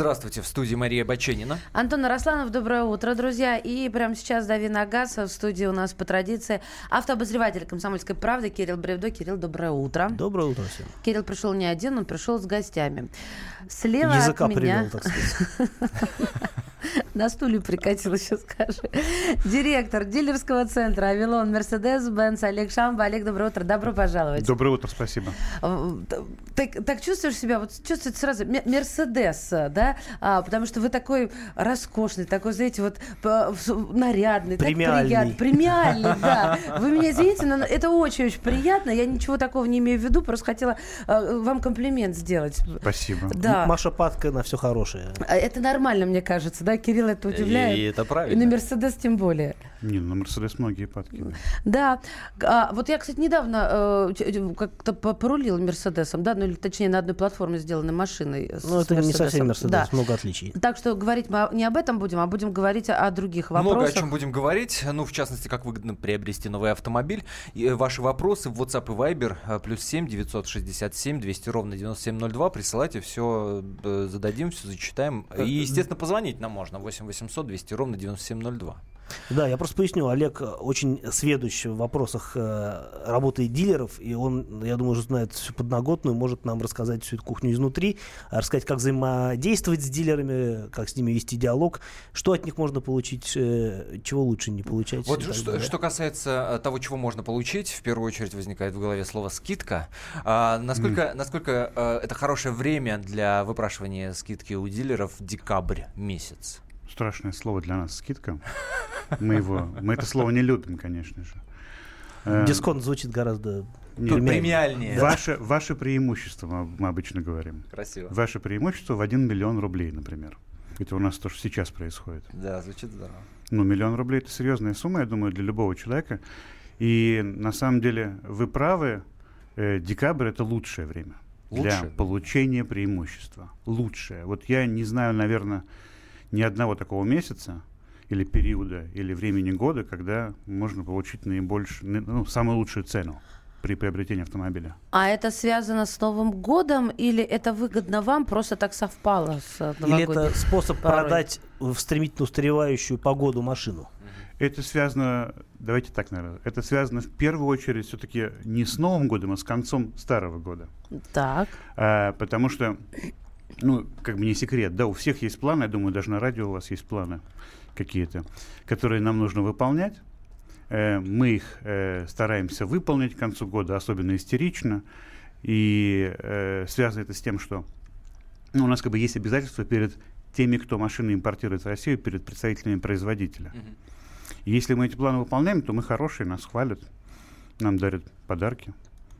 Здравствуйте, в студии Мария Баченина. Антон Арасланов, доброе утро, друзья. И прямо сейчас Дави Нагас в студии у нас по традиции автообозреватель «Комсомольской правды» Кирилл Бревдо. Кирилл, доброе утро. Доброе утро всем. Кирилл пришел не один, он пришел с гостями. Слева Языка от меня... привел, так сказать. На стуле прикатила, сейчас скажу. Директор дилерского центра «Авилон Мерседес Бенц» Олег Шамба. Олег, доброе утро. Добро пожаловать. Доброе утро, спасибо. Э, Так, так чувствуешь себя, вот чувствуется сразу Ме- Мерседес, да? А, потому что вы такой роскошный, такой, знаете, вот нарядный, так Премиальный. приятно. Премиальный, да. Вы меня извините, но это очень-очень приятно. Я ничего такого не имею в виду, просто хотела э, вам комплимент сделать. Спасибо. Да. Маша Падка на все хорошее. А Это нормально, мне кажется, да? Кирилл это удивляет. И это И правильно. на Мерседес тем более. Не, ну, на Мерседес многие падки. Да. А, вот я, кстати, недавно э, как-то по- порулила Мерседесом, да, ну или точнее на одной платформе сделанной машиной. Ну, это не совсем. Мерседес, Да. много отличий. Так что говорить мы не об этом будем, а будем говорить о, других Много о вопросах. чем будем говорить. Ну, в частности, как выгодно приобрести новый автомобиль. И, э, ваши вопросы в WhatsApp и Viber э, плюс 7 967 200 ровно 9702. Присылайте, все зададим, все зачитаем. И, естественно, позвонить нам можно. 8 800 200 ровно 9702. Да, я просто поясню, Олег э, очень сведущ в вопросах э, работы дилеров, и он, я думаю, уже знает всю подноготную, может нам рассказать всю эту кухню изнутри, а рассказать, как взаимодействовать с дилерами, как с ними вести диалог, что от них можно получить, э, чего лучше не получать. Вот что, далее. что касается э, того, чего можно получить, в первую очередь возникает в голове слово скидка. А, насколько насколько э, это хорошее время для выпрашивания скидки у дилеров декабрь месяц? Страшное слово для нас скидка. Мы его, мы это слово не любим, конечно же. Э, Дисконт звучит гораздо нет, премиальнее. Премиальнее. Ваше, ваше преимущество, мы, обычно говорим. Красиво. Ваше преимущество в 1 миллион рублей, например. Это у нас тоже сейчас происходит. Да, звучит здорово. Ну, миллион рублей это серьезная сумма, я думаю, для любого человека. И на самом деле вы правы, э, декабрь это лучшее время для Лучшее? получения преимущества. Лучшее. Вот я не знаю, наверное, ни одного такого месяца или периода, или времени года, когда можно получить наибольшую, ну, самую лучшую цену при приобретении автомобиля. А это связано с Новым годом или это выгодно вам, просто так совпало с Или это способ порой. продать в стремительно устаревающую погоду машину? Это связано, давайте так, наверное, это связано в первую очередь все-таки не с Новым годом, а с концом старого года. Так. А, потому что, ну, как бы не секрет, да, у всех есть планы, я думаю, даже на радио у вас есть планы какие-то, которые нам нужно выполнять. Э, мы их э, стараемся выполнить к концу года, особенно истерично. И э, связано это с тем, что ну, у нас как бы есть обязательства перед теми, кто машины импортирует в Россию, перед представителями производителя. И если мы эти планы выполняем, то мы хорошие, нас хвалят, нам дарят подарки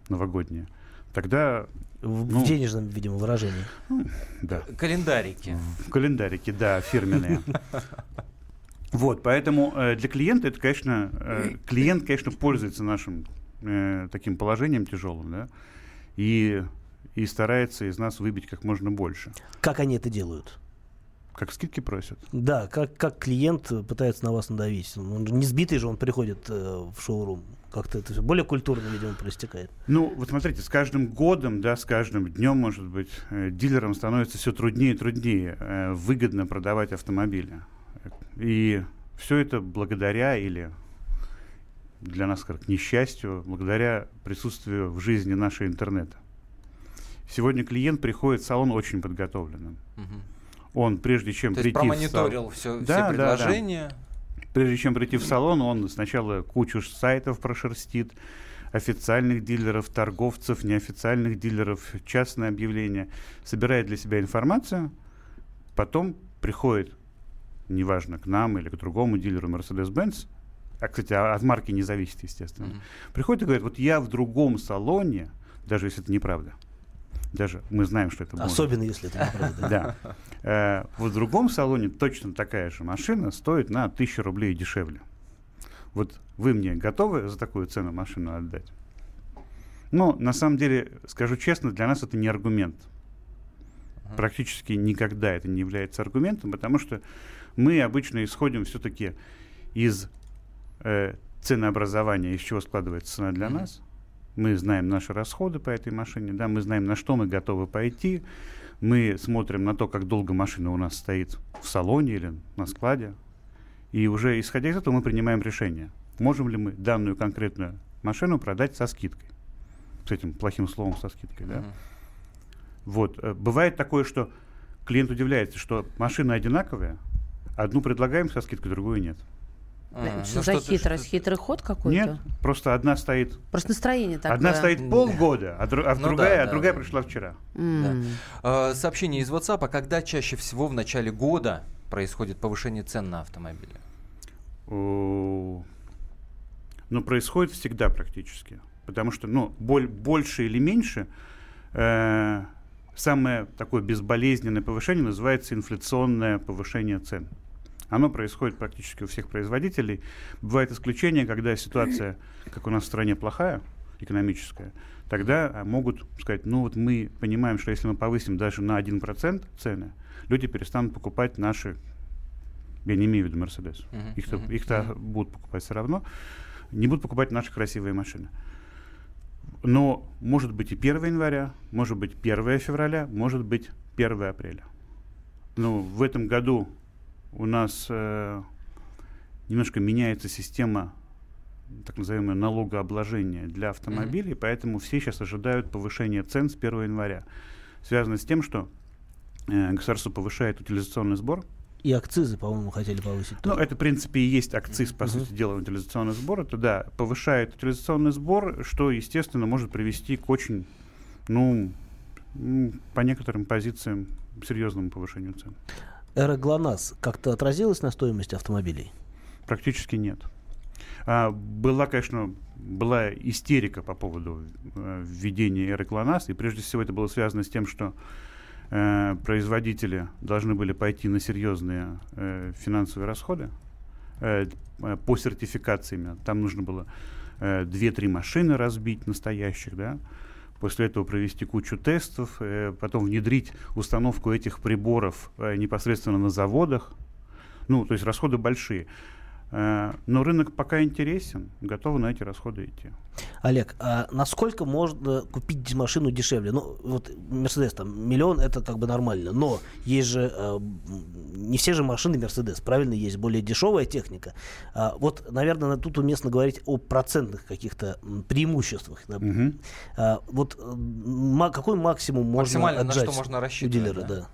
новогодние. Тогда, В, Ну. в денежном, видимо, выражении. да, Календарики. в календарике, да, фирменные. Вот, поэтому э, для клиента это, конечно, э, клиент, конечно, пользуется нашим э, таким положением тяжелым, да, и, и старается из нас выбить как можно больше. Как они это делают? Как скидки просят. Да, как, как клиент пытается на вас надавить. Он же не сбитый же, он приходит э, в шоурум. Как-то это все более культурно, видимо, проистекает. Ну, вот смотрите, с каждым годом, да, с каждым днем, может быть, э, дилерам становится все труднее и труднее э, выгодно продавать автомобили. И все это благодаря или для нас как несчастью, благодаря присутствию в жизни нашего интернета. Сегодня клиент приходит в салон очень подготовленным. Мгм. Он, прежде чем То есть прийти в промониторил все, Да, да, все да. предложения. Прежде чем прийти в салон, он сначала кучу сайтов прошерстит, официальных дилеров, торговцев, неофициальных дилеров, частные объявления, собирает для себя информацию, потом приходит, неважно, к нам или к другому дилеру Mercedes-Benz, а, кстати, а- от марки не зависит, естественно, Мгм. приходит и говорит, вот я в другом салоне, даже если это неправда, даже мы знаем, что это может. Особенно, если это неправда. Да. Э, В другом салоне точно такая же машина стоит на тысячу рублей дешевле. Вот вы мне готовы за такую цену машину отдать? Ну, на самом деле, скажу честно, для нас это не аргумент. Практически никогда это не является аргументом, потому что мы обычно исходим все-таки из э, ценообразования, из чего складывается цена для Мгм. нас. Мы знаем наши расходы по этой машине, да, мы знаем, на что мы готовы пойти, Мы смотрим на то, как долго машина у нас стоит в салоне или на складе. И уже исходя из этого мы принимаем решение, можем ли мы данную конкретную машину продать со скидкой. С этим плохим словом со скидкой. Да? Мгм. Вот. э, Бывает такое, что клиент удивляется, что машины одинаковые, одну предлагаем со скидкой, другую нет. Что Ну, за что-то- хитрость? что-то- Хитрый ход какой-то? Нет, просто одна стоит, Просто настроение такое. одна стоит полгода, а, дру- а Ну другая, да, а да, другая да. пришла вчера. М. Э, Сообщение из WhatsApp. А когда чаще всего в начале года происходит повышение цен на автомобили? Ну, происходит всегда практически. Потому что, ну, боль, больше или меньше, э, самое такое безболезненное повышение называется инфляционное повышение цен. Оно происходит практически у всех производителей. Бывает исключение, когда ситуация, как у нас в стране, плохая, экономическая, тогда а, могут сказать, ну вот мы понимаем, что если мы повысим даже на 1% цены, люди перестанут покупать наши, я не имею в виду Мерседес, Мгм, их-то, мгм, их-то мгм. будут покупать все равно, не будут покупать наши красивые машины. Но может быть и 1 января, может быть 1 февраля, может быть 1 апреля. Ну, в этом году у нас э, немножко меняется система так называемое налогообложения для автомобилей, поэтому все сейчас ожидают повышения цен с 1 января. Связано с тем, что э, государство повышает утилизационный сбор, И акцизы, по-моему, хотели повысить. ну, тоже. это, в принципе, и есть акциз, по Мгм. сути дела, утилизационный сбор. Это, да, повышает утилизационный сбор, что, естественно, может привести к очень, ну, по некоторым позициям, серьезному повышению цен. Эра ГЛОНАСС как-то отразилась на стоимости автомобилей? Практически нет. А, была, конечно, была истерика по поводу э, введения эры ГЛОНАСС, и прежде всего это было связано с тем, что э, производители должны были пойти на серьезные э, финансовые расходы э, э, по сертификациям. Там нужно было э, 2-3 машины разбить настоящих, да, после этого провести кучу тестов, э, потом внедрить установку этих приборов э, непосредственно на заводах. Ну, то есть расходы большие. Э, но рынок пока интересен, готовы на эти расходы идти. Олег, а насколько можно купить машину дешевле? Ну, вот Мерседес там миллион, это как бы нормально, но есть же, э, не все же машины Мерседес, правильно, есть более дешевая техника. А, вот, наверное, тут уместно говорить о процентных каких-то преимуществах. да. А, вот ма- какой максимум можно Максимально на отжать что можно у рассчитывать, дилера, да? да.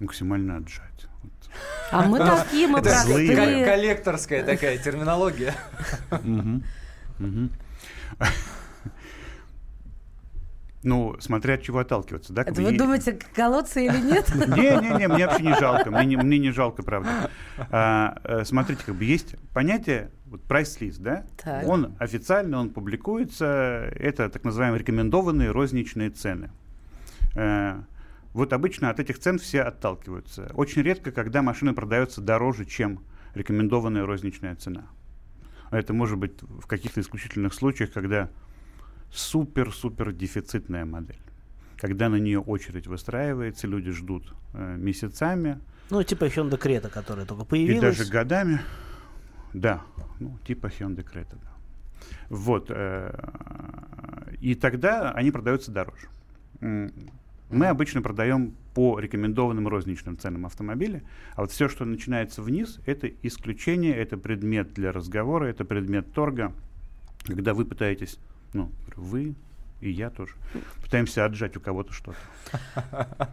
Максимально отжать. Вот. А мы такие, мы Это простые. коллекторская такая терминология. Ну, смотря от чего отталкиваться, да? Это вы думаете, колодцы или нет? Не-не-не, мне вообще не жалко, мне не, мне не жалко, правда. А, э, смотрите, как бы есть понятие, вот прайс-лист, да? Так. Он официально, он публикуется, это так называемые рекомендованные розничные цены. Вот обычно от этих цен все отталкиваются. Очень редко, когда машина продается дороже, чем рекомендованная розничная цена. Это может быть в каких-то исключительных случаях, когда супер-супер дефицитная модель. Когда на нее очередь выстраивается, люди ждут э, месяцами Ну, типа Hyundai Creta, которая только и появилась. даже годами. Да, ну, типа Hyundai Creta, да. Вот. э, и тогда они продаются дороже. Мы обычно продаем по рекомендованным розничным ценам автомобиля, а вот все, что начинается вниз, это исключение, это предмет для разговора, это предмет торга, когда вы пытаетесь, ну, вы и я тоже, пытаемся отжать у кого-то что-то.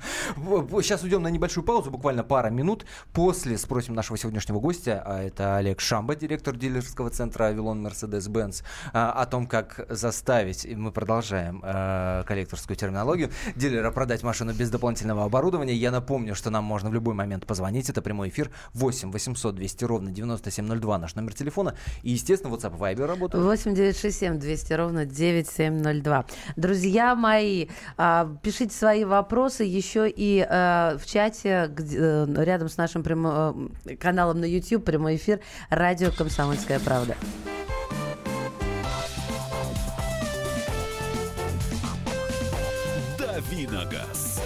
Сейчас уйдем на небольшую паузу, буквально пара минут. После спросим нашего сегодняшнего гостя, а это Олег Шамба, директор дилерского центра Авилон Mercedes-Benz, а, о том, как заставить, и мы продолжаем э, коллекторскую терминологию, дилера продать машину без дополнительного оборудования. Я напомню, что нам можно в любой момент позвонить. Это прямой эфир 8 800 200 ровно 9702, наш номер телефона. И, естественно, WhatsApp и Viber работают. 8 967 200 ровно 9702. Друзья мои, а, пишите свои вопросы еще и а, в чате э, рядом с нашим прямо- э, каналом на YouTube прямой эфир радио «Комсомольская правда». Давиногаз.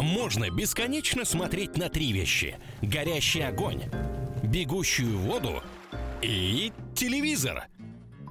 Можно бесконечно смотреть на три вещи. Горящий огонь, бегущую воду и телевизор.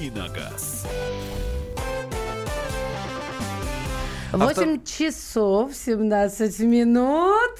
Давиногаз. 8 часов 17 минут.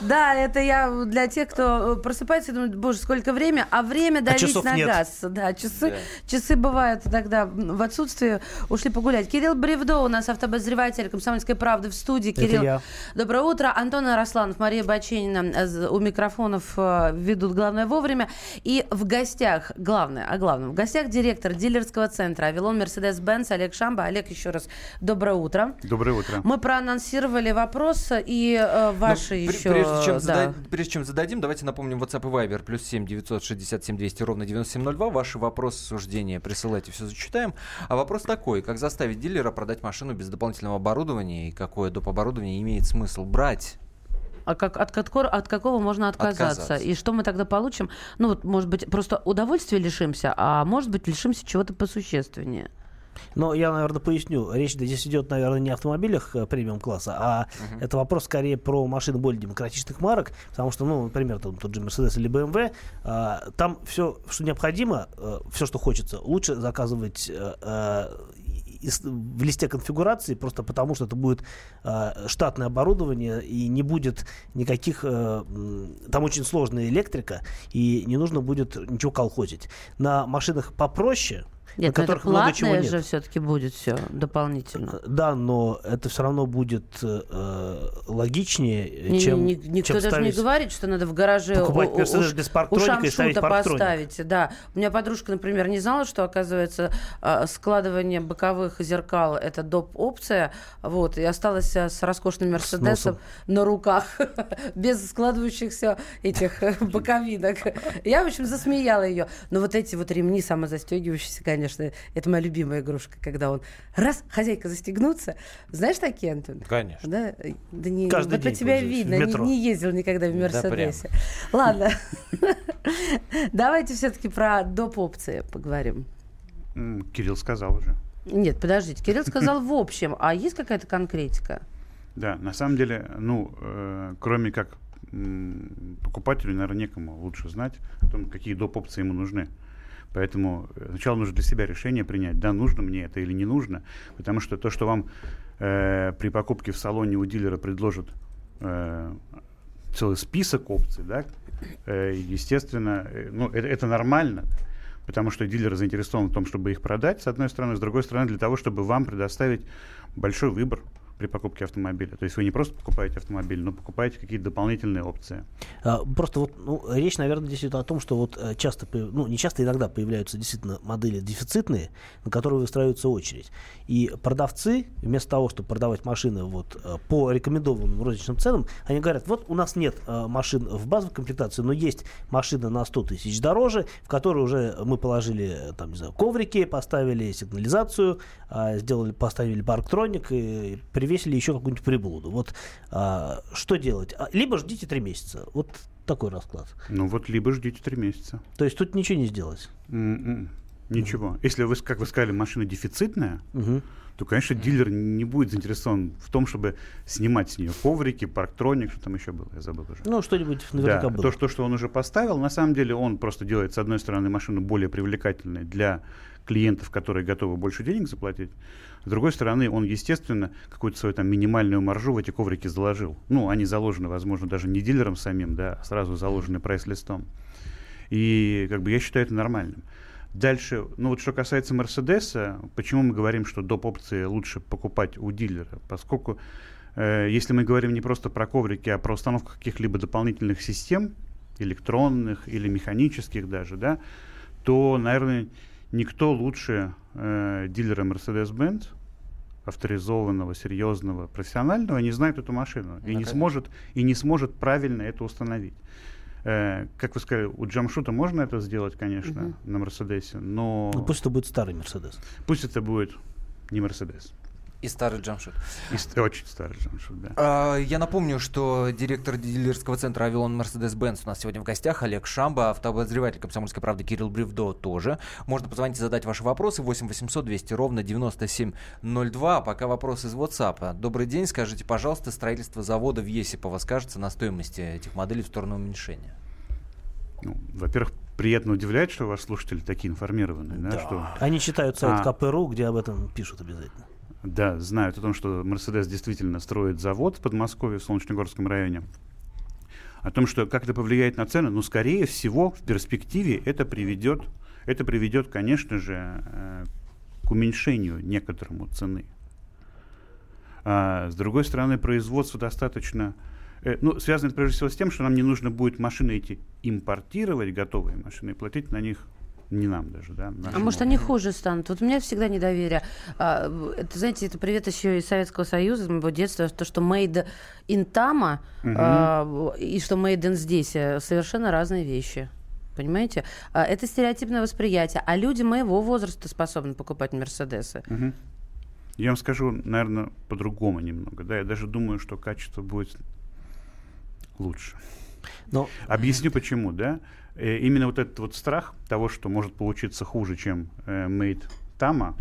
Да, это я для тех, кто просыпается и думает, боже, сколько время, а время давить часов на нет. газ. Да, часы, часы бывают тогда в отсутствии, ушли погулять. Кирилл Бревдо у нас автобозреватель «Комсомольской правды» в студии. Это Кирилл, я. доброе утро. Антон Арасланов, Мария Баченина э, у микрофонов э, ведут «Главное вовремя». И в гостях, главное, о главном, в гостях директор дилерского центра «Авилон Мерседес-Бенц» Олег Шамба. Олег, еще раз доброе утро. Доброе утро. Мы проанонсировали вопрос и э, ваши Ну, пр- еще... Прежде чем, да. зада- прежде чем зададим, давайте напомним WhatsApp и Viber. Плюс 7 967 200 ровно 9702. Ваши вопросы, суждения присылайте, все зачитаем. А вопрос такой. Как заставить дилера продать машину без дополнительного оборудования? И какое доп. оборудование имеет смысл брать? А как, от, какого- от какого можно отказаться? Отказаться. И что мы тогда получим? Ну вот, может быть, просто удовольствия лишимся, а может быть, лишимся чего-то посущественнее. Но я, наверное, поясню. Речь здесь идет, наверное, не о автомобилях э, премиум-класса, а это вопрос скорее про машины более демократичных марок, потому что, ну, например, там, тот же Mercedes или BMW, а, там все, что необходимо, все, что хочется, лучше заказывать э, э, из- в листе конфигурации, просто потому что это будет э, штатное оборудование и не будет никаких... э, там очень сложная электрика, и не нужно будет ничего колхозить. На машинах попроще, на Нет, ну это которых много чего нет. же все-таки будет все дополнительно. Да, но это все равно будет э, логичнее, э, Не- чем, не- никто чем даже не ставить- говорит, что надо в гараже покупать у- без парктроника и ставить парктроник. поставить. Да. У меня подружка, например, не знала, что, оказывается, а, складывание боковых зеркал – это доп-опция. Вот, и осталась а, с роскошным Мерседесом на руках, без складывающихся этих э, боковинок. Я, в общем, засмеяла ее. Но вот эти вот ремни самозастегивающиеся, конечно, это моя любимая игрушка, когда он раз, хозяйка застегнуться. Знаешь такие, Антон? Конечно. Да, да не, Каждый вот по день тебя видно, не, не ездил никогда в Да, Мерседесе. Ладно, давайте все-таки про доп. опции поговорим. Кирилл сказал уже. Нет, подождите, Кирилл сказал в общем, а есть какая-то конкретика? Да, на самом деле, ну, э, кроме как м, покупателю, наверное, некому лучше знать о том, какие доп. опции ему нужны. Поэтому э, сначала нужно для себя решение принять, да, нужно мне это или не нужно, потому что то, что вам э, при покупке в салоне у дилера предложат э, целый список опций, да, э, естественно, э, ну, это, это нормально, потому что дилер заинтересован в том, чтобы их продать, с одной стороны, с другой стороны, для того, чтобы вам предоставить большой выбор при покупке автомобиля. То есть вы не просто покупаете автомобиль, но покупаете какие-то дополнительные опции. А, Просто вот ну, речь, наверное, здесь о том, что вот э, часто, ну не часто, иногда появляются действительно модели дефицитные, на которые выстраивается очередь. И продавцы, вместо того, чтобы продавать машины вот э, по рекомендованным розничным ценам, они говорят, вот у нас нет э, машин в базовой комплектации, но есть машина на 100 тысяч дороже, в которой уже мы положили, там, не знаю, коврики, поставили сигнализацию, а, сделали, поставили парктроник и привесили еще какую-нибудь приблуду. Вот а, что делать? А, Либо ждите три месяца. Вот такой расклад. Ну вот либо ждите три месяца. То есть тут ничего не сделать. М-м, Ничего. Если вы, как вы сказали, машина дефицитная, Мгм. то, конечно, дилер не будет заинтересован в том, чтобы снимать с нее коврики, парктроник, что там еще было, я забыл уже. Ну, что-нибудь наверняка да, было. то, что, что он уже поставил, на самом деле он просто делает, с одной стороны, машину более привлекательной для клиентов, которые готовы больше денег заплатить. С другой стороны, он, естественно, какую-то свою там минимальную маржу в эти коврики заложил. Ну, они заложены, возможно, даже не дилером самим, да, а сразу заложены прайс-листом. И как бы я считаю это нормальным. Дальше, ну вот что касается Мерседеса, почему мы говорим, что доп. опции лучше покупать у дилера? Поскольку э, если мы говорим не просто про коврики, а про установку каких-либо дополнительных систем, электронных или механических даже, да, то, наверное, никто лучше э, дилера Mercedes-Benz, авторизованного, серьезного, профессионального, не знает эту машину и, не сможет, и не сможет правильно это установить. Э, как вы сказали, у Джамшута можно это сделать, конечно, на Мерседесе, но Ну, пусть это будет старый Мерседес. пусть это будет не Мерседес. И старый джамшут. И ст- очень старый джамшут, да. А, Я напомню, что директор дилерского центра «Авилон Мерседес-Бенц» у нас сегодня в гостях Олег Шамба, автообозреватель «Комсомольской правды» Кирилл Бревдо тоже. Можно позвонить и задать ваши вопросы 8 800 200 ровно 9702. А пока вопрос из WhatsApp. Добрый день, скажите, пожалуйста, строительство завода в Есипово скажется на стоимости этих моделей в сторону уменьшения? Ну, во-первых, приятно удивляет, что ваши слушатели такие информированные, да, что Они читают сайт А. КПРУ, где об этом пишут обязательно. Да, знают о том, что Мерседес действительно строит завод в Подмосковье, в Солнечногорском районе. О том, что как это повлияет на цены, ну, скорее всего, в перспективе это приведет, это приведет, конечно же, э, к уменьшению некоторому цены. А, с другой стороны, производство достаточно... э, ну, связано это прежде всего с тем, что нам не нужно будет машины эти импортировать, готовые машины, и платить на них не нам даже, да. А может, они хуже станут? Вот у меня всегда недоверие. А, это, знаете, это привет еще из Советского Союза, из моего детства, то, что made in Tama а, в- и что made in здесь э, совершенно разные вещи. Понимаете? А, это стереотипное восприятие. А люди моего возраста способны покупать Мерседесы. Мгм. Я вам скажу, наверное, по-другому немного. Да, я даже думаю, что качество будет лучше. Но Объясню почему, да. Э, именно вот этот вот страх того, что может получиться хуже, чем э, Made Tama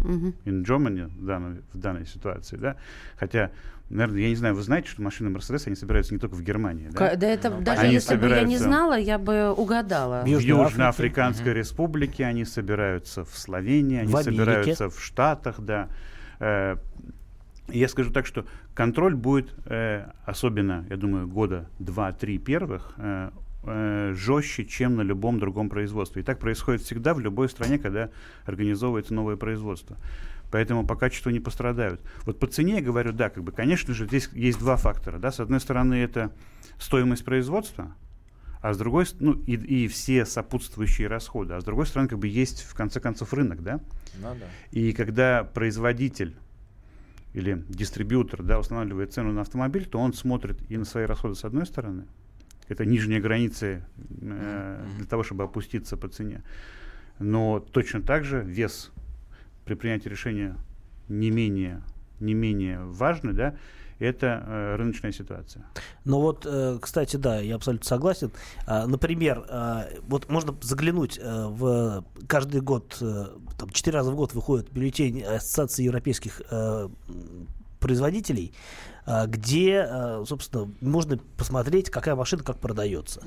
in Germany в данной, в данной ситуации, да. Хотя, наверное, я не знаю, вы знаете, что машины Mercedes, они собираются не только в Германии, да? Да это даже Они если бы я не собираются- знала, я бы угадала. В Южноафриканской республике они собираются в Словении, они В Америке. собираются в Штатах, да. Э, я скажу так, что контроль будет, э, особенно, я думаю, года два-три первых, э, э, жестче, чем на любом другом производстве. И так происходит всегда в любой стране, когда организовывается новое производство. Поэтому по качеству не пострадают. Вот по цене я говорю, да, как бы, конечно же, здесь есть два фактора. Да? С одной стороны, это стоимость производства, а с другой, ну, и, и все сопутствующие расходы. А с другой стороны, как бы есть, в конце концов, рынок, да? Ну да. И когда производитель или дистрибьютор да, устанавливает цену на автомобиль, то он смотрит и на свои расходы с одной стороны, это нижняя граница э, для того, чтобы опуститься по цене. Но точно так же вес при принятии решения не менее, не менее важный, да, это э, рыночная ситуация. Ну вот, э, кстати, да, я абсолютно согласен. А, Например, а, вот можно заглянуть э, в каждый год, э, там четыре раза в год выходит бюллетень Ассоциации европейских э, производителей, а, где, э, собственно, можно посмотреть, какая машина как продается,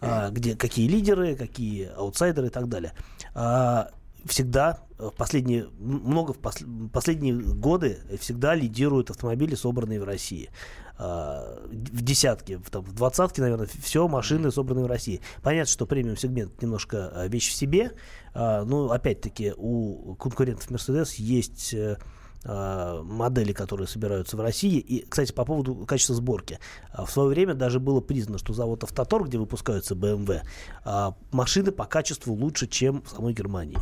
А, где какие лидеры, какие аутсайдеры и так далее. А, Всегда э, в последние много в посл- последние годы всегда лидируют автомобили, собранные в России а, в десятке, в, там, в двадцатке, наверное, все машины, собранные в России. Понятно, что премиум-сегмент немножко а, вещь в себе, а, но, опять-таки, у конкурентов Mercedes есть э, а, модели, которые собираются в России. И, кстати, по поводу качества сборки. А, В свое время даже было признано, что завод Автотор, где выпускаются BMW, а, машины по качеству лучше, чем в самой Германии.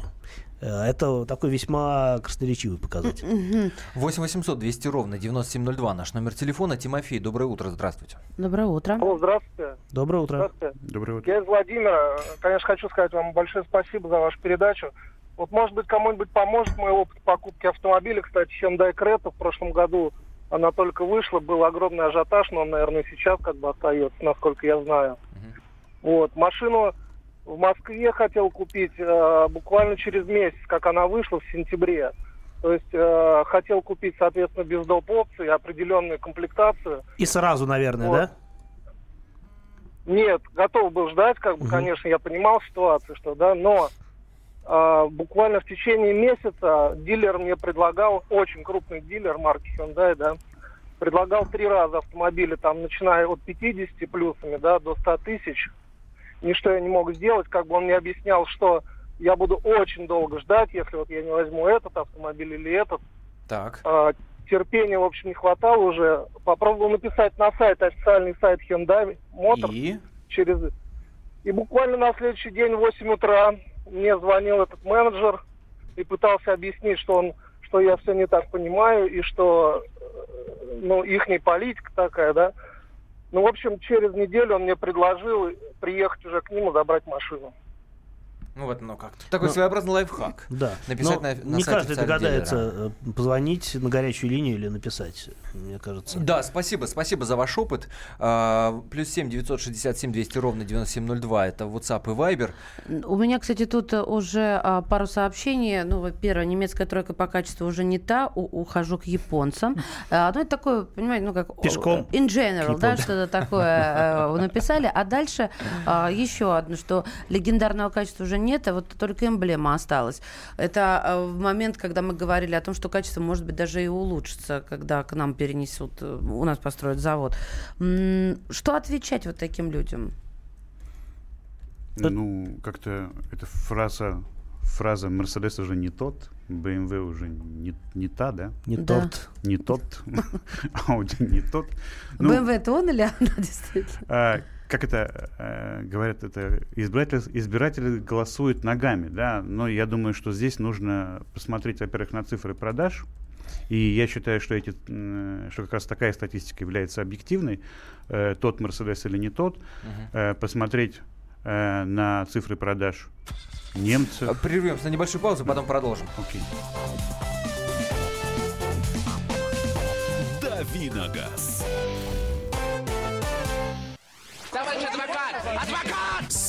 Э, Это такой весьма красноречивый показатель. 8 800 200 ровно 9702 наш номер телефона. Тимофей, доброе утро, здравствуйте. Доброе утро. Алло, здравствуйте. Доброе утро. Здравствуйте. Доброе утро. Я из Владимира. Конечно, хочу сказать вам большое спасибо за вашу передачу. Вот, может быть, кому-нибудь поможет мой опыт покупки автомобиля. Кстати, Hyundai Creta в прошлом году она только вышла, был огромный ажиотаж, но он, наверное, сейчас как бы остается, насколько я знаю. Вот. Машину в Москве хотел купить э, буквально через месяц, как она вышла в сентябре. То есть э, хотел купить, соответственно, без доп. опций, определенную комплектацию. И сразу, наверное, Вот. да? Нет, готов был ждать, как бы, Мгм. конечно, я понимал ситуацию, что, да, но буквально в течение месяца дилер мне предлагал, очень крупный дилер марки Hyundai, да, предлагал три раза автомобили, там, начиная от 50 плюсами, да, до 100 тысяч. Ничто я не мог сделать, как бы он мне объяснял, что я буду очень долго ждать, если вот я не возьму этот автомобиль или этот, Так. а, терпения, в общем, не хватало уже. Попробовал написать на сайт, официальный сайт Hyundai Motors И? через... И буквально на следующий день в 8 утра мне звонил этот менеджер и пытался объяснить, что он что я все не так понимаю и что э, ну, их политика такая, да. Ну, в общем, через неделю он мне предложил приехать уже к ним и забрать машину. Ну вот, ну как Такой Ну, своеобразный лайфхак. Да. Написать Но на- на не сайте каждый догадается э, позвонить на горячую линию или написать, мне кажется. Да, спасибо, спасибо за ваш опыт. А, плюс 7 967 200 ровно 9702, это WhatsApp и Viber. У меня, кстати, тут э, уже а, пару сообщений. Ну, первое, немецкая тройка по качеству уже не та, у- ухожу к японцам. А, Ну, это такое, понимаете, ну, как... Пешком. In general, да, что-то такое э, написали. А дальше а, еще одно, что легендарного качества уже нет, а вот только эмблема осталась. Это а, в момент, когда мы говорили о том, что качество может быть даже и улучшится, когда к нам перенесут, э, у нас построят завод. Что отвечать вот таким людям? Ну, как-то эта фраза, фраза Мерседес уже не тот, BMW уже не, не та, да? Не Да. тот. Не тот, Audi не тот. Ну, BMW это он или она действительно? Как это э, говорят, это избиратели, избиратели голосуют ногами, да, но я думаю, что здесь нужно посмотреть, во-первых, на цифры продаж, и я считаю, что, эти, что как раз такая статистика является объективной, э, тот Мерседес или не тот, э, посмотреть э, на цифры продаж немцев. А, Прервемся на небольшую паузу, потом продолжим. Окей. Давиногаз.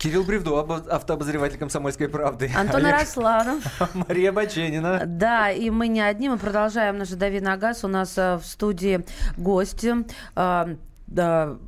Кирилл Бревдо, обо- автообозреватель комсомольской правды. Антон Олег-. Мария Баченина. Да, и мы не одни, мы продолжаем наш «Дави на газ». У нас э, в студии гости. Да,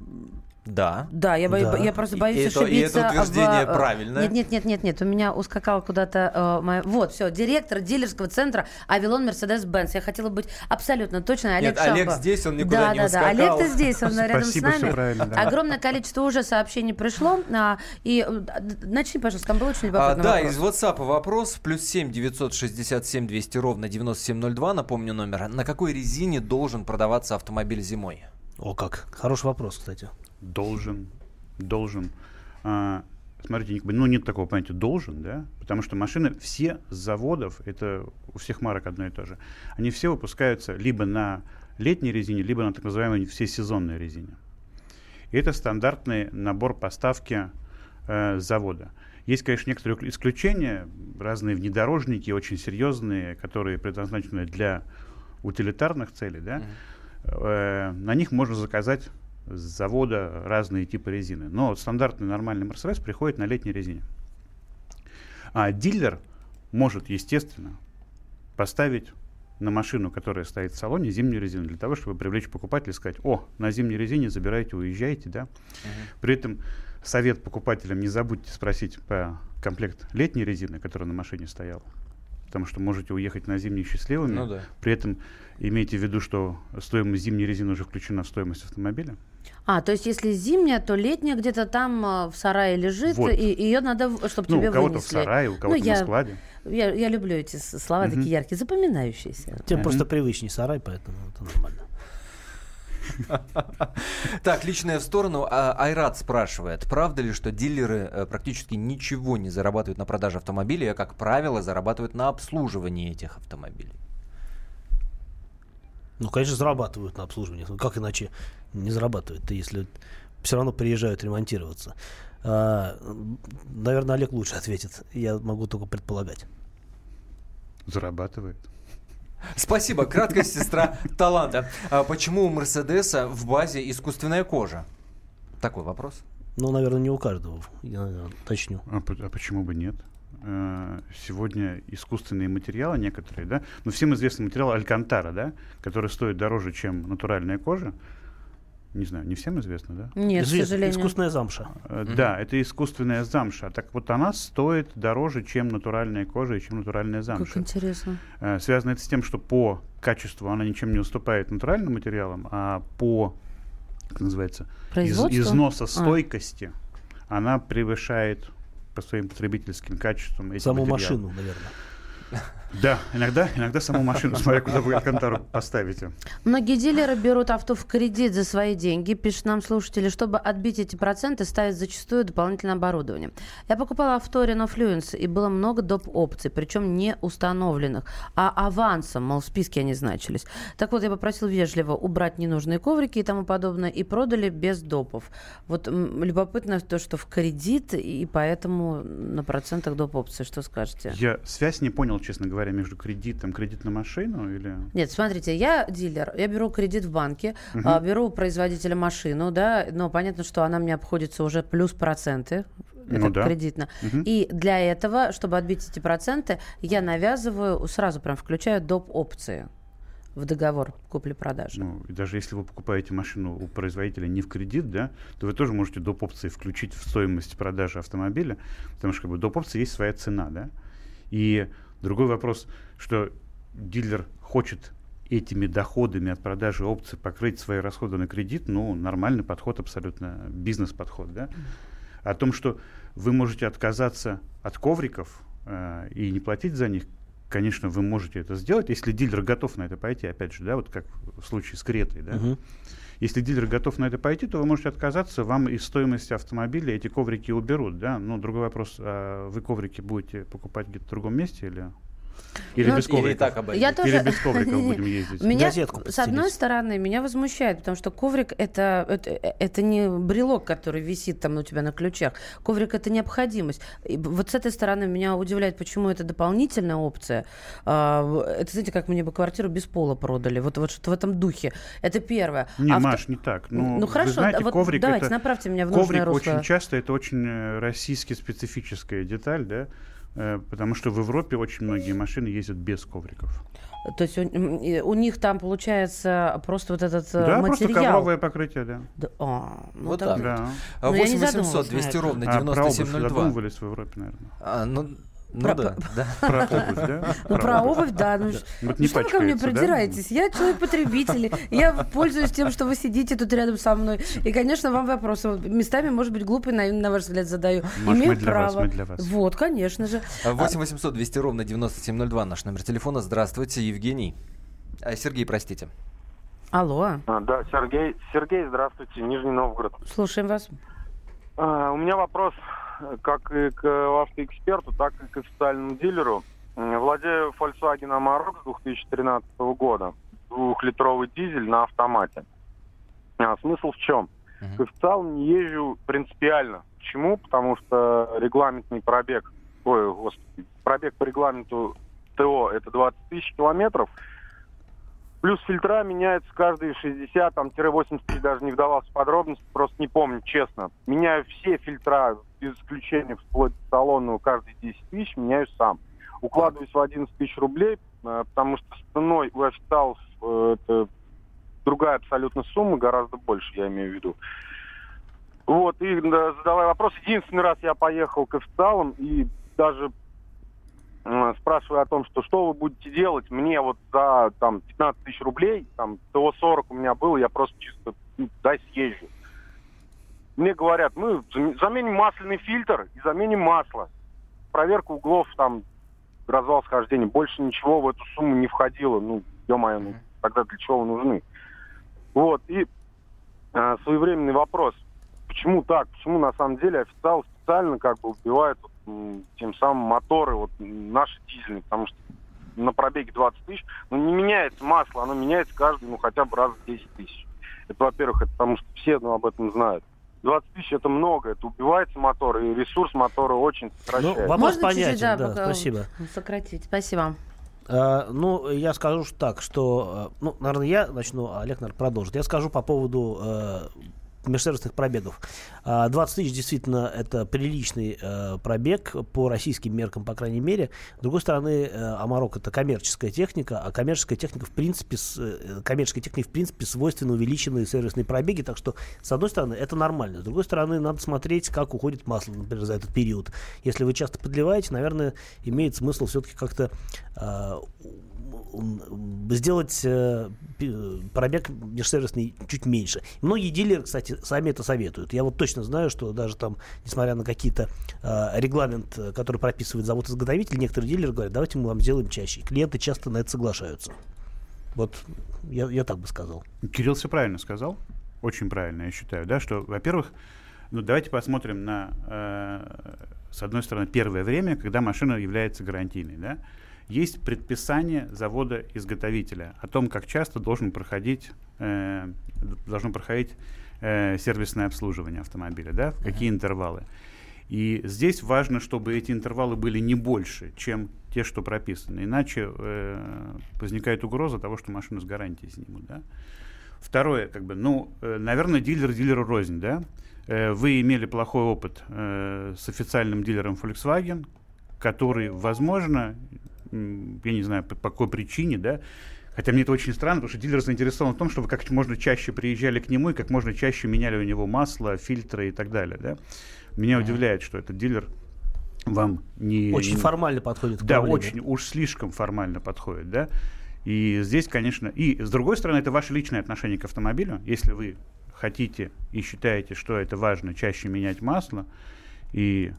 Да. да, я, бо- Да. я просто И боюсь это- и это ошибиться. утверждение в, э, правильное? Нет, нет, нет, нет, нет. У меня ускакало куда-то. э, моя- Вот, все, директор дилерского центра Авилон Мерседес Бенц. Я хотела быть абсолютно точно. Олег Нет, Олег здесь, он никуда да, не да, ускакал. Да, Олег-то здесь, он рядом с Спасибо, всё нами. правильно, да. Огромное количество уже сообщений пришло. а, И э, начни, пожалуйста, там был очень А, любопытный да, вопрос. из WhatsApp вопрос. Плюс 7 967 200 ровно 9702, напомню номер. На какой резине должен продаваться автомобиль зимой? О, как. Хороший вопрос, кстати. Должен, должен. А, смотрите, ну нет такого понятия должен, да, потому что машины все с заводов, это у всех марок одно и то же, они все выпускаются либо на летней резине, либо на так называемой всесезонной резине. И это стандартный набор поставки э, завода. Есть, конечно, некоторые исключения, разные внедорожники, очень серьезные, которые предназначены для утилитарных целей, да, Э, на них можно заказать с завода разные типы резины. Но стандартный нормальный Мерседес приходит на летней резине. А дилер может, естественно, поставить на машину, которая стоит в салоне, зимнюю резину, для того, чтобы привлечь покупателя и сказать, о, на зимней резине забирайте, уезжайте, да. При этом совет покупателям не забудьте спросить по комплект летней резины, которая на машине стояла, потому что можете уехать на зимней счастливыми, Ну да. при этом имейте в виду, что стоимость зимней резины уже включена в стоимость автомобиля. А, то есть если зимняя, то летняя где-то там э, в сарае лежит, Вот. и ее надо, чтобы Ну, тебе у кого-то вынесли. в сарае, у кого-то Ну, я- на складе. Я, я люблю эти слова Мгм. такие яркие, запоминающиеся. Тебе просто привычней сарай, поэтому это нормально. Так, личное в сторону. А, Айрат спрашивает, правда ли, что дилеры э, практически ничего не зарабатывают на продаже автомобилей, а, как правило, зарабатывают на обслуживании этих автомобилей? Ну, конечно, зарабатывают на обслуживании. Ну, как иначе не зарабатывают, если все равно приезжают ремонтироваться. А, наверное, Олег лучше ответит. Я могу только предполагать. Зарабатывает. Спасибо. Краткая сестра таланта. А почему у Мерседеса в базе искусственная кожа? Такой вопрос. Ну, наверное, не у каждого. Я наверное, уточню. А, а почему бы нет? Э, Сегодня искусственные материалы некоторые, да, ну всем известный материал алькантара, да, который стоит дороже, чем натуральная кожа. Не знаю, не всем известно, да? Нет, к Известно, сожалению. Искусственная замша. Э, Да, это искусственная замша. Так вот она стоит дороже, чем натуральная кожа и чем натуральная Как замша. интересно. Э, Связано это с тем, что по качеству она ничем не уступает натуральным материалам, а по, как называется, из- износостойкости она превышает по своим потребительским качествам эти Саму материалы. машину, наверное. Да, иногда, иногда саму машину, смотря куда вы Алькантару поставите. Многие дилеры берут авто в кредит за свои деньги, пишут нам слушатели, чтобы отбить эти проценты, ставят зачастую дополнительное оборудование. Я покупала авто Renault Fluence, и было много доп. опций, причем не установленных, а авансом, мол, в списке они значились. Так вот, я попросил вежливо убрать ненужные коврики и тому подобное, и продали без допов. Вот любопытно то, что в кредит, и поэтому на процентах доп. опции. Что скажете? Я связь не понял, честно говоря, между кредитом, кредит на машину или... Нет, смотрите, я дилер, я беру кредит в банке, а, беру у производителя машину, да, но понятно, что она мне обходится уже плюс проценты. Это Ну да. кредитно. Мгм. И для этого, чтобы отбить эти проценты, я навязываю, сразу прям включаю доп. опции в договор купли-продажи. Ну, и даже если вы покупаете машину у производителя не в кредит, да, то вы тоже можете доп. опции включить в стоимость продажи автомобиля, потому что как бы, доп. опции есть своя цена, да. И другой вопрос, что дилер хочет этими доходами от продажи опций покрыть свои расходы на кредит, ну, нормальный подход абсолютно, бизнес-подход, да. О том, что вы можете отказаться от ковриков э, и не платить за них, конечно, вы можете это сделать, если дилер готов на это пойти, опять же, да, вот как в случае с Кретой, да. Мгм. Если дилер готов на это пойти, то вы можете отказаться, вам из стоимости автомобиля эти коврики уберут, да. Но другой вопрос, а вы коврики будете покупать где-то в другом месте или, или Ну, без или Или ковриков? так обойдет. Я тоже... Или без ковриков будем ездить? Меня, Газетку с одной стороны, меня возмущает, потому что коврик это, это, это не брелок, который висит там у тебя на ключах. Коврик это необходимость. И вот с этой стороны меня удивляет, почему это дополнительная опция. А, это, знаете, как мне бы квартиру без пола продали. Вот, вот что-то в этом духе. Это первое. Не, А вто- Маш, не так. Ну, ну хорошо, знаете, вот коврик давайте, это... направьте меня в нужное Коврик русло. очень часто это очень э, российски специфическая деталь, да, потому что в Европе очень многие машины ездят без ковриков. То есть у, у них там получается просто вот этот э, да, просто материал. ковровое покрытие, да. Да, а, ну Вот так- да. А Ну, я не 8 800 задумывалась на 200 это. ровно А про обувь 9702. задумывались в Европе, наверное. А, ну, ну Про- да, да. Про обувь, да? Ну, про обувь, да. Ну, Вот ну что вы ко мне да? придираетесь? Я человек-потребитель. Я пользуюсь тем, что вы сидите тут рядом со мной. И, конечно, вам вопросы местами, может быть, глупые, на, на ваш взгляд, задаю. Маш, Имею мы для вас, право. мы для вас. Вот, конечно же. А, 8 800 200 ровно 9702 наш номер телефона. Здравствуйте, Евгений. А, Сергей, простите. Алло, А, Да, Сергей. Сергей, здравствуйте, Нижний Новгород. слушаем вас. А, У меня вопрос как и к автоэксперту, так и к официальному дилеру. Владею Volkswagen Amarok с 2013 года. Двухлитровый дизель на автомате. А, Смысл в чем? К официалу не езжу принципиально. Почему? Потому что регламентный пробег, ой, господи, пробег по регламенту ТО это 20 тысяч километров. Плюс фильтра меняются каждые 60, там, тире 80 тысяч, даже не вдавался в подробности, просто не помню, честно. Меняю все фильтра, без исключения вплоть до салонного, каждые 10 тысяч, меняю сам. Укладываюсь в 11 тысяч рублей, э, потому что с ценой у официалов э, это другая абсолютно сумма, гораздо больше, я имею в виду. Вот, и да, задавая вопрос, единственный раз я поехал к официалам и даже э, спрашиваю о том, что что вы будете делать, мне вот за там 15 тысяч рублей, там ТО 40 у меня было, я просто чисто ну, дай съезжу. Мне говорят, мы зам- заменим масляный фильтр и заменим масло. Проверка углов, там, развал схождения. Больше ничего в эту сумму не входило. Ну, ё-моё, ну, тогда для чего вы нужны? Вот, и э, своевременный вопрос. Почему так? Почему на самом деле официал специально как бы убивает вот, тем самым моторы, вот наши дизельные, потому что на пробеге 20 тысяч, ну не меняется масло, оно меняется каждый, ну хотя бы раз в 10 тысяч. Это, во-первых, это потому что все ну, об этом знают. 20 тысяч это много, это убивается мотор, и ресурс мотора очень Ну, сокращается. вопрос Можно понятен, чуть-чуть, да, да, пока- спасибо. Сократить. Спасибо. А, ну, я скажу так, что, э, ну, наверное, я начну, а Олег, наверное, продолжит. Я скажу по поводу э, межсервисных пробегов. А, 20 тысяч действительно это приличный э, пробег по российским меркам, по крайней мере. С другой стороны, э, Амарок это коммерческая техника, а коммерческая техника в принципе, э, коммерческой технике в принципе свойственны увеличенные сервисные пробеги, так что с одной стороны это нормально, с другой стороны надо смотреть, как уходит масло, например, за этот период. Если вы часто подливаете, наверное, имеет смысл все-таки как-то сделать э, пробег межсервисный чуть меньше. Многие дилеры, кстати, сами это советуют. Я вот точно знаю, что даже там, несмотря на какие-то э, регламент, э, который прописывает завод-изготовитель, некоторые дилеры говорят, давайте мы вам сделаем чаще. Клиенты часто на это соглашаются. Вот я, я так бы сказал. Кирилл все правильно сказал. Очень правильно, я считаю, да, что, во-первых, ну давайте посмотрим на, э, с одной стороны, первое время, когда машина является гарантийной, да. Есть предписание завода-изготовителя о том, как часто должен проходить, э, должно проходить э, сервисное обслуживание автомобиля, да, в какие интервалы. И здесь важно, чтобы эти интервалы были не больше, чем те, что прописаны. Иначе э, возникает угроза того, что машину с гарантией снимут. Да? Второе, как бы, ну, э, наверное, дилер дилеру рознь, да. Э, Вы имели плохой опыт э, с официальным дилером Volkswagen, который, возможно, я не знаю по, по какой причине, да, хотя мне это очень странно, потому что дилер заинтересован в том, чтобы как можно чаще приезжали к нему и как можно чаще меняли у него масло, фильтры и так далее, да. Меня удивляет, что этот дилер вам не... Очень не- формально подходит к да, проблеме. очень, уж слишком формально подходит, да. И здесь, конечно, и с другой стороны, это ваше личное отношение к автомобилю. Если вы хотите и считаете, что это важно, чаще менять масло, и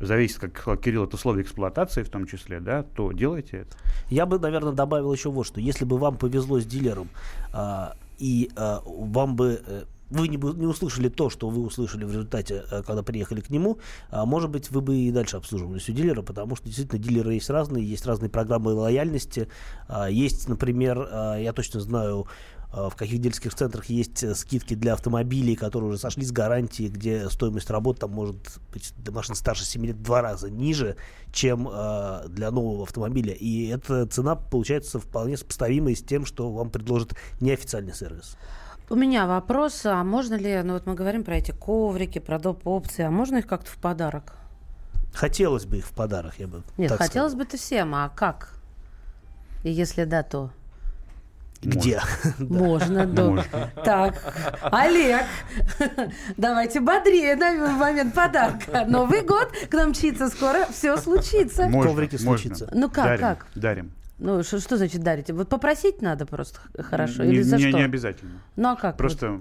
зависит, как Кирилл, от условий эксплуатации в том числе, да, то делайте это. Я бы, наверное, добавил еще вот что. Если бы вам повезло с дилером, а, и а, вам бы э, вы не, не услышали то, что вы услышали в результате, э, когда приехали к нему, а, может быть, вы бы и дальше обслуживались у дилера, потому что действительно дилеры есть разные, есть разные программы лояльности. Есть, например, я точно знаю, в каких дилерских центрах есть э, скидки для автомобилей, которые уже сошли с гарантии, где стоимость работы там может быть для машин старше 7 лет в два раза ниже, чем э, для нового автомобиля. И эта цена получается вполне сопоставимой с тем, что вам предложит неофициальный сервис. У меня вопрос, а можно ли, ну вот мы говорим про эти коврики, про доп. опции, а можно их как-то в подарок? Хотелось бы их в подарок, я бы Нет, хотелось сказал. бы-то всем, а как? И если да, то Где? можно, да. Так, Олег, давайте бодрее на момент подарка. Новый год к нам мчится скоро, все случится. Коврики случится. Ну как, как? Дарим. Ну, что, что значит дарите? Вот попросить надо просто хорошо? Не, Или за не- что? не обязательно. Ну, а как? Просто,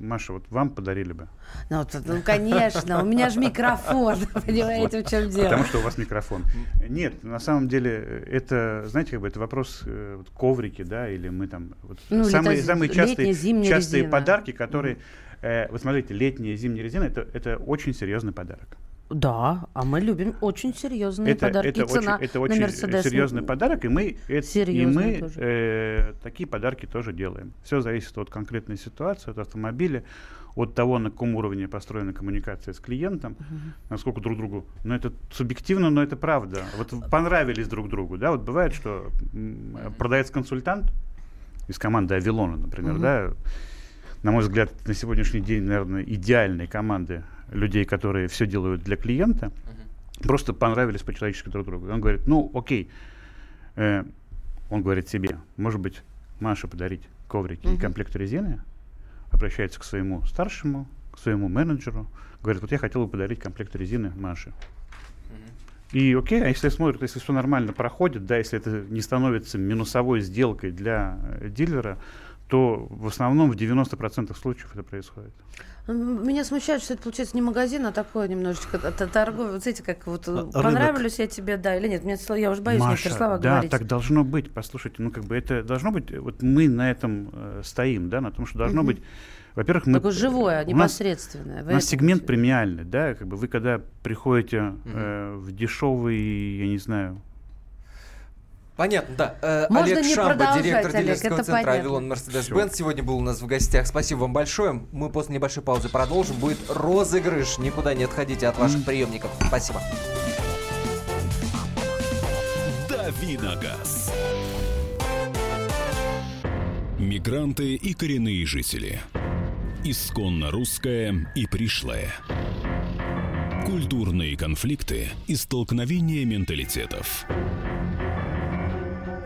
Маша, вот вам подарили бы. Ну, вот, ну, конечно, у меня же микрофон, понимаете, в чем дело. Потому что у вас микрофон. Нет, на самом деле, это, знаете, как бы это вопрос э, вот коврики, да, или мы там... вот Ну, самые, лето- самые частые, резина. подарки, которые... э, вот смотрите, летняя и зимняя резина это, это очень серьезный подарок. Да, а мы любим очень серьезные это, подарки. это И цена очень, это на очень Мерседес серьезный подарок, и мы, это, и мы тоже. э, такие подарки тоже делаем. Все зависит от конкретной ситуации, от автомобиля, от того, на каком уровне построена коммуникация с клиентом, насколько друг другу. Но это субъективно, но это правда. Вот понравились друг другу, да. Вот бывает, что продавец-консультант из команды Авилона, например, да, на мой взгляд, на сегодняшний день, наверное, идеальной команды людей, которые все делают для клиента, просто понравились по-человечески друг другу. И Он говорит, ну, окей, Э, он говорит себе, может быть, Маше подарить коврики и комплект резины, обращается к своему старшему, к своему менеджеру, говорит, вот я хотел бы подарить комплект резины Маше. И окей, а если смотрят, если все нормально проходит, да, если это не становится минусовой сделкой для э, дилера, то в основном в 90% случаев это происходит. Меня смущает, что это получается не магазин, а такое немножечко торговый. Вот знаете, как вот э, рынок. понравились я тебе, да, или нет. Мне я уже боюсь Маша, некоторые слова да, говорить. так должно быть. Послушайте, ну как бы это должно быть. э, Вот мы на этом э, стоим, да, на том, что должно Мгм. быть. Во-первых, мы Такое живое, у нас, непосредственное. у нас сегмент имеете в виду? премиальный, да, как бы вы когда приходите э, в дешевый, я не знаю, Понятно, да. Э, Можно Олег не Шамба, продолжать, директор Олег, дилерского центра. Авилон Мерседес-Бенц, сегодня был у нас в гостях. Спасибо вам большое. Мы после небольшой паузы продолжим. Будет розыгрыш. Никуда не отходите от ваших приемников. Спасибо. Давиногаз. Мигранты и коренные жители. Исконно русская и пришлая. Культурные конфликты и столкновения менталитетов.